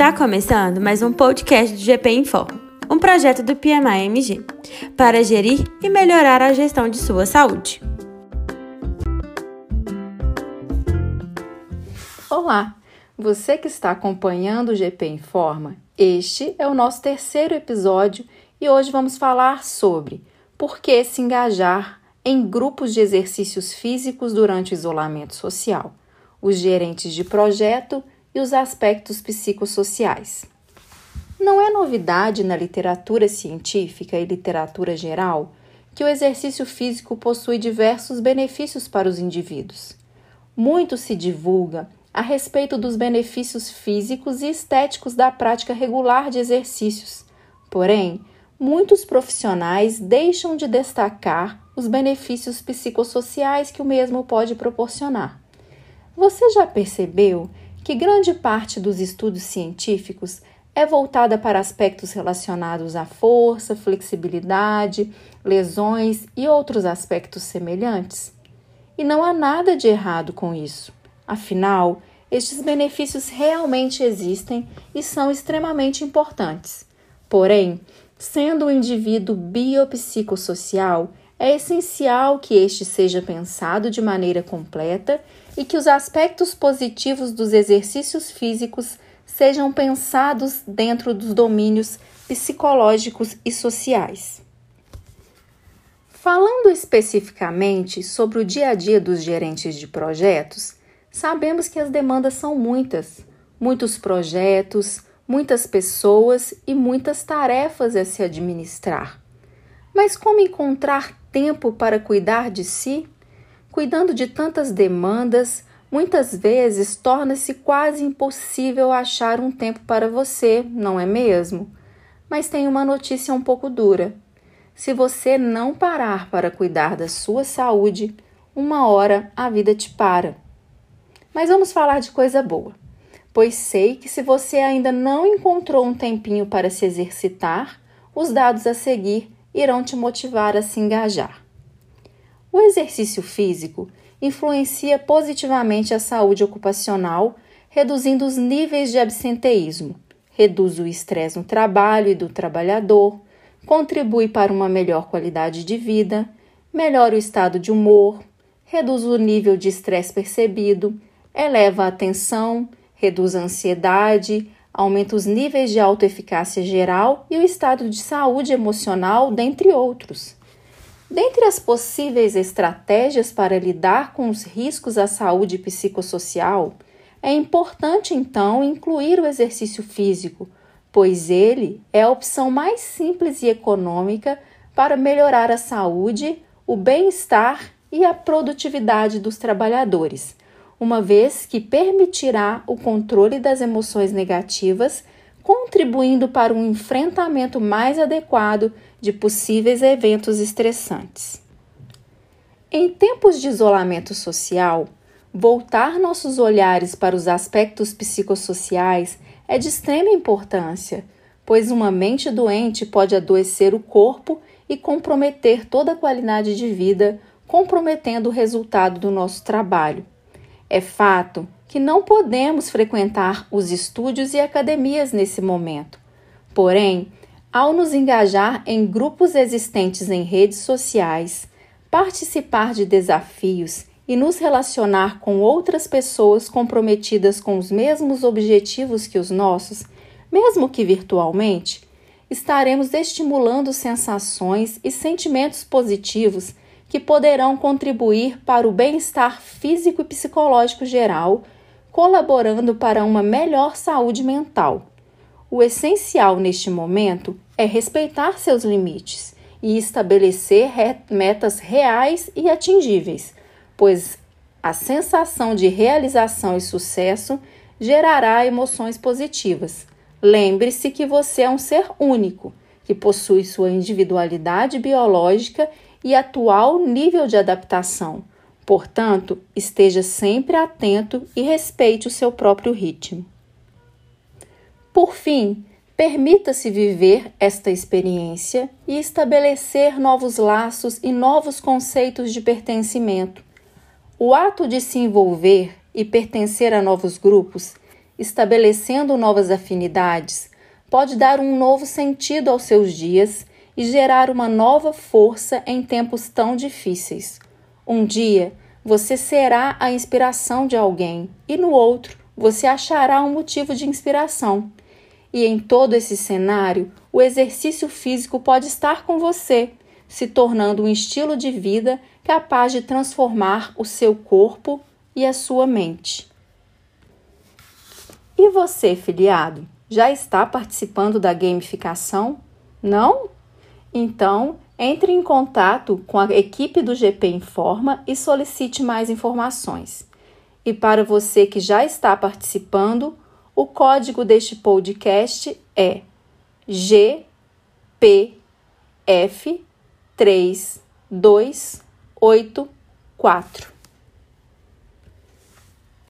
Está começando mais um podcast do GP Informa, um projeto do PMI-MG, para gerir e melhorar a gestão de sua saúde. Olá, você que está acompanhando o GP Informa, este é o nosso terceiro episódio e hoje vamos falar sobre por que se engajar em grupos de exercícios físicos durante o isolamento social, os gerentes de projeto e os aspectos psicossociais. Não é novidade na literatura científica e literatura geral que o exercício físico possui diversos benefícios para os indivíduos. Muito se divulga a respeito dos benefícios físicos e estéticos da prática regular de exercícios. Porém, muitos profissionais deixam de destacar os benefícios psicossociais que o mesmo pode proporcionar. Você já percebeu que grande parte dos estudos científicos é voltada para aspectos relacionados à força, flexibilidade, lesões e outros aspectos semelhantes. E não há nada de errado com isso. Afinal, estes benefícios realmente existem e são extremamente importantes. Porém, sendo um indivíduo biopsicossocial, é essencial que este seja pensado de maneira completa e que os aspectos positivos dos exercícios físicos sejam pensados dentro dos domínios psicológicos e sociais. Falando especificamente sobre o dia a dia dos gerentes de projetos, sabemos que as demandas são muitas, muitos projetos, muitas pessoas e muitas tarefas a se administrar. Mas como encontrar tempo para cuidar de si? Cuidando de tantas demandas, muitas vezes torna-se quase impossível achar um tempo para você, não é mesmo? Mas tem uma notícia um pouco dura. Se você não parar para cuidar da sua saúde, uma hora a vida te para. Mas vamos falar de coisa boa, pois sei que se você ainda não encontrou um tempinho para se exercitar, os dados a seguir irão te motivar a se engajar. O exercício físico influencia positivamente a saúde ocupacional, reduzindo os níveis de absenteísmo, reduz o estresse no trabalho e do trabalhador, contribui para uma melhor qualidade de vida, melhora o estado de humor, reduz o nível de estresse percebido, eleva a atenção, reduz a ansiedade, aumenta os níveis de autoeficácia geral e o estado de saúde emocional, dentre outros. Dentre as possíveis estratégias para lidar com os riscos à saúde psicossocial, é importante então incluir o exercício físico, pois ele é a opção mais simples e econômica para melhorar a saúde, o bem-estar e a produtividade dos trabalhadores, uma vez que permitirá o controle das emoções negativas, contribuindo para um enfrentamento mais adequado de possíveis eventos estressantes. Em tempos de isolamento social, voltar nossos olhares para os aspectos psicossociais é de extrema importância, pois uma mente doente pode adoecer o corpo e comprometer toda a qualidade de vida, comprometendo o resultado do nosso trabalho. É fato que não podemos frequentar os estúdios e academias nesse momento. Porém, ao nos engajar em grupos existentes em redes sociais, participar de desafios e nos relacionar com outras pessoas comprometidas com os mesmos objetivos que os nossos, mesmo que virtualmente, estaremos estimulando sensações e sentimentos positivos que poderão contribuir para o bem-estar físico e psicológico geral, colaborando para uma melhor saúde mental. O essencial neste momento é respeitar seus limites e estabelecer metas reais e atingíveis, pois a sensação de realização e sucesso gerará emoções positivas. Lembre-se que você é um ser único, que possui sua individualidade biológica e atual nível de adaptação. Portanto, esteja sempre atento e respeite o seu próprio ritmo. Por fim, permita-se viver esta experiência e estabelecer novos laços e novos conceitos de pertencimento. O ato de se envolver e pertencer a novos grupos estabelecendo novas afinidades, pode dar um novo sentido aos seus dias e gerar uma nova força em tempos tão difíceis. Um dia você será a inspiração de alguém e no outro você achará um motivo de inspiração. E em todo esse cenário, o exercício físico pode estar com você, se tornando um estilo de vida capaz de transformar o seu corpo e a sua mente. E você, filiado, já está participando da gamificação? Não? Então, entre em contato com a equipe do GP Informa e solicite mais informações. E para você que já está participando, o código deste podcast é GPF3284.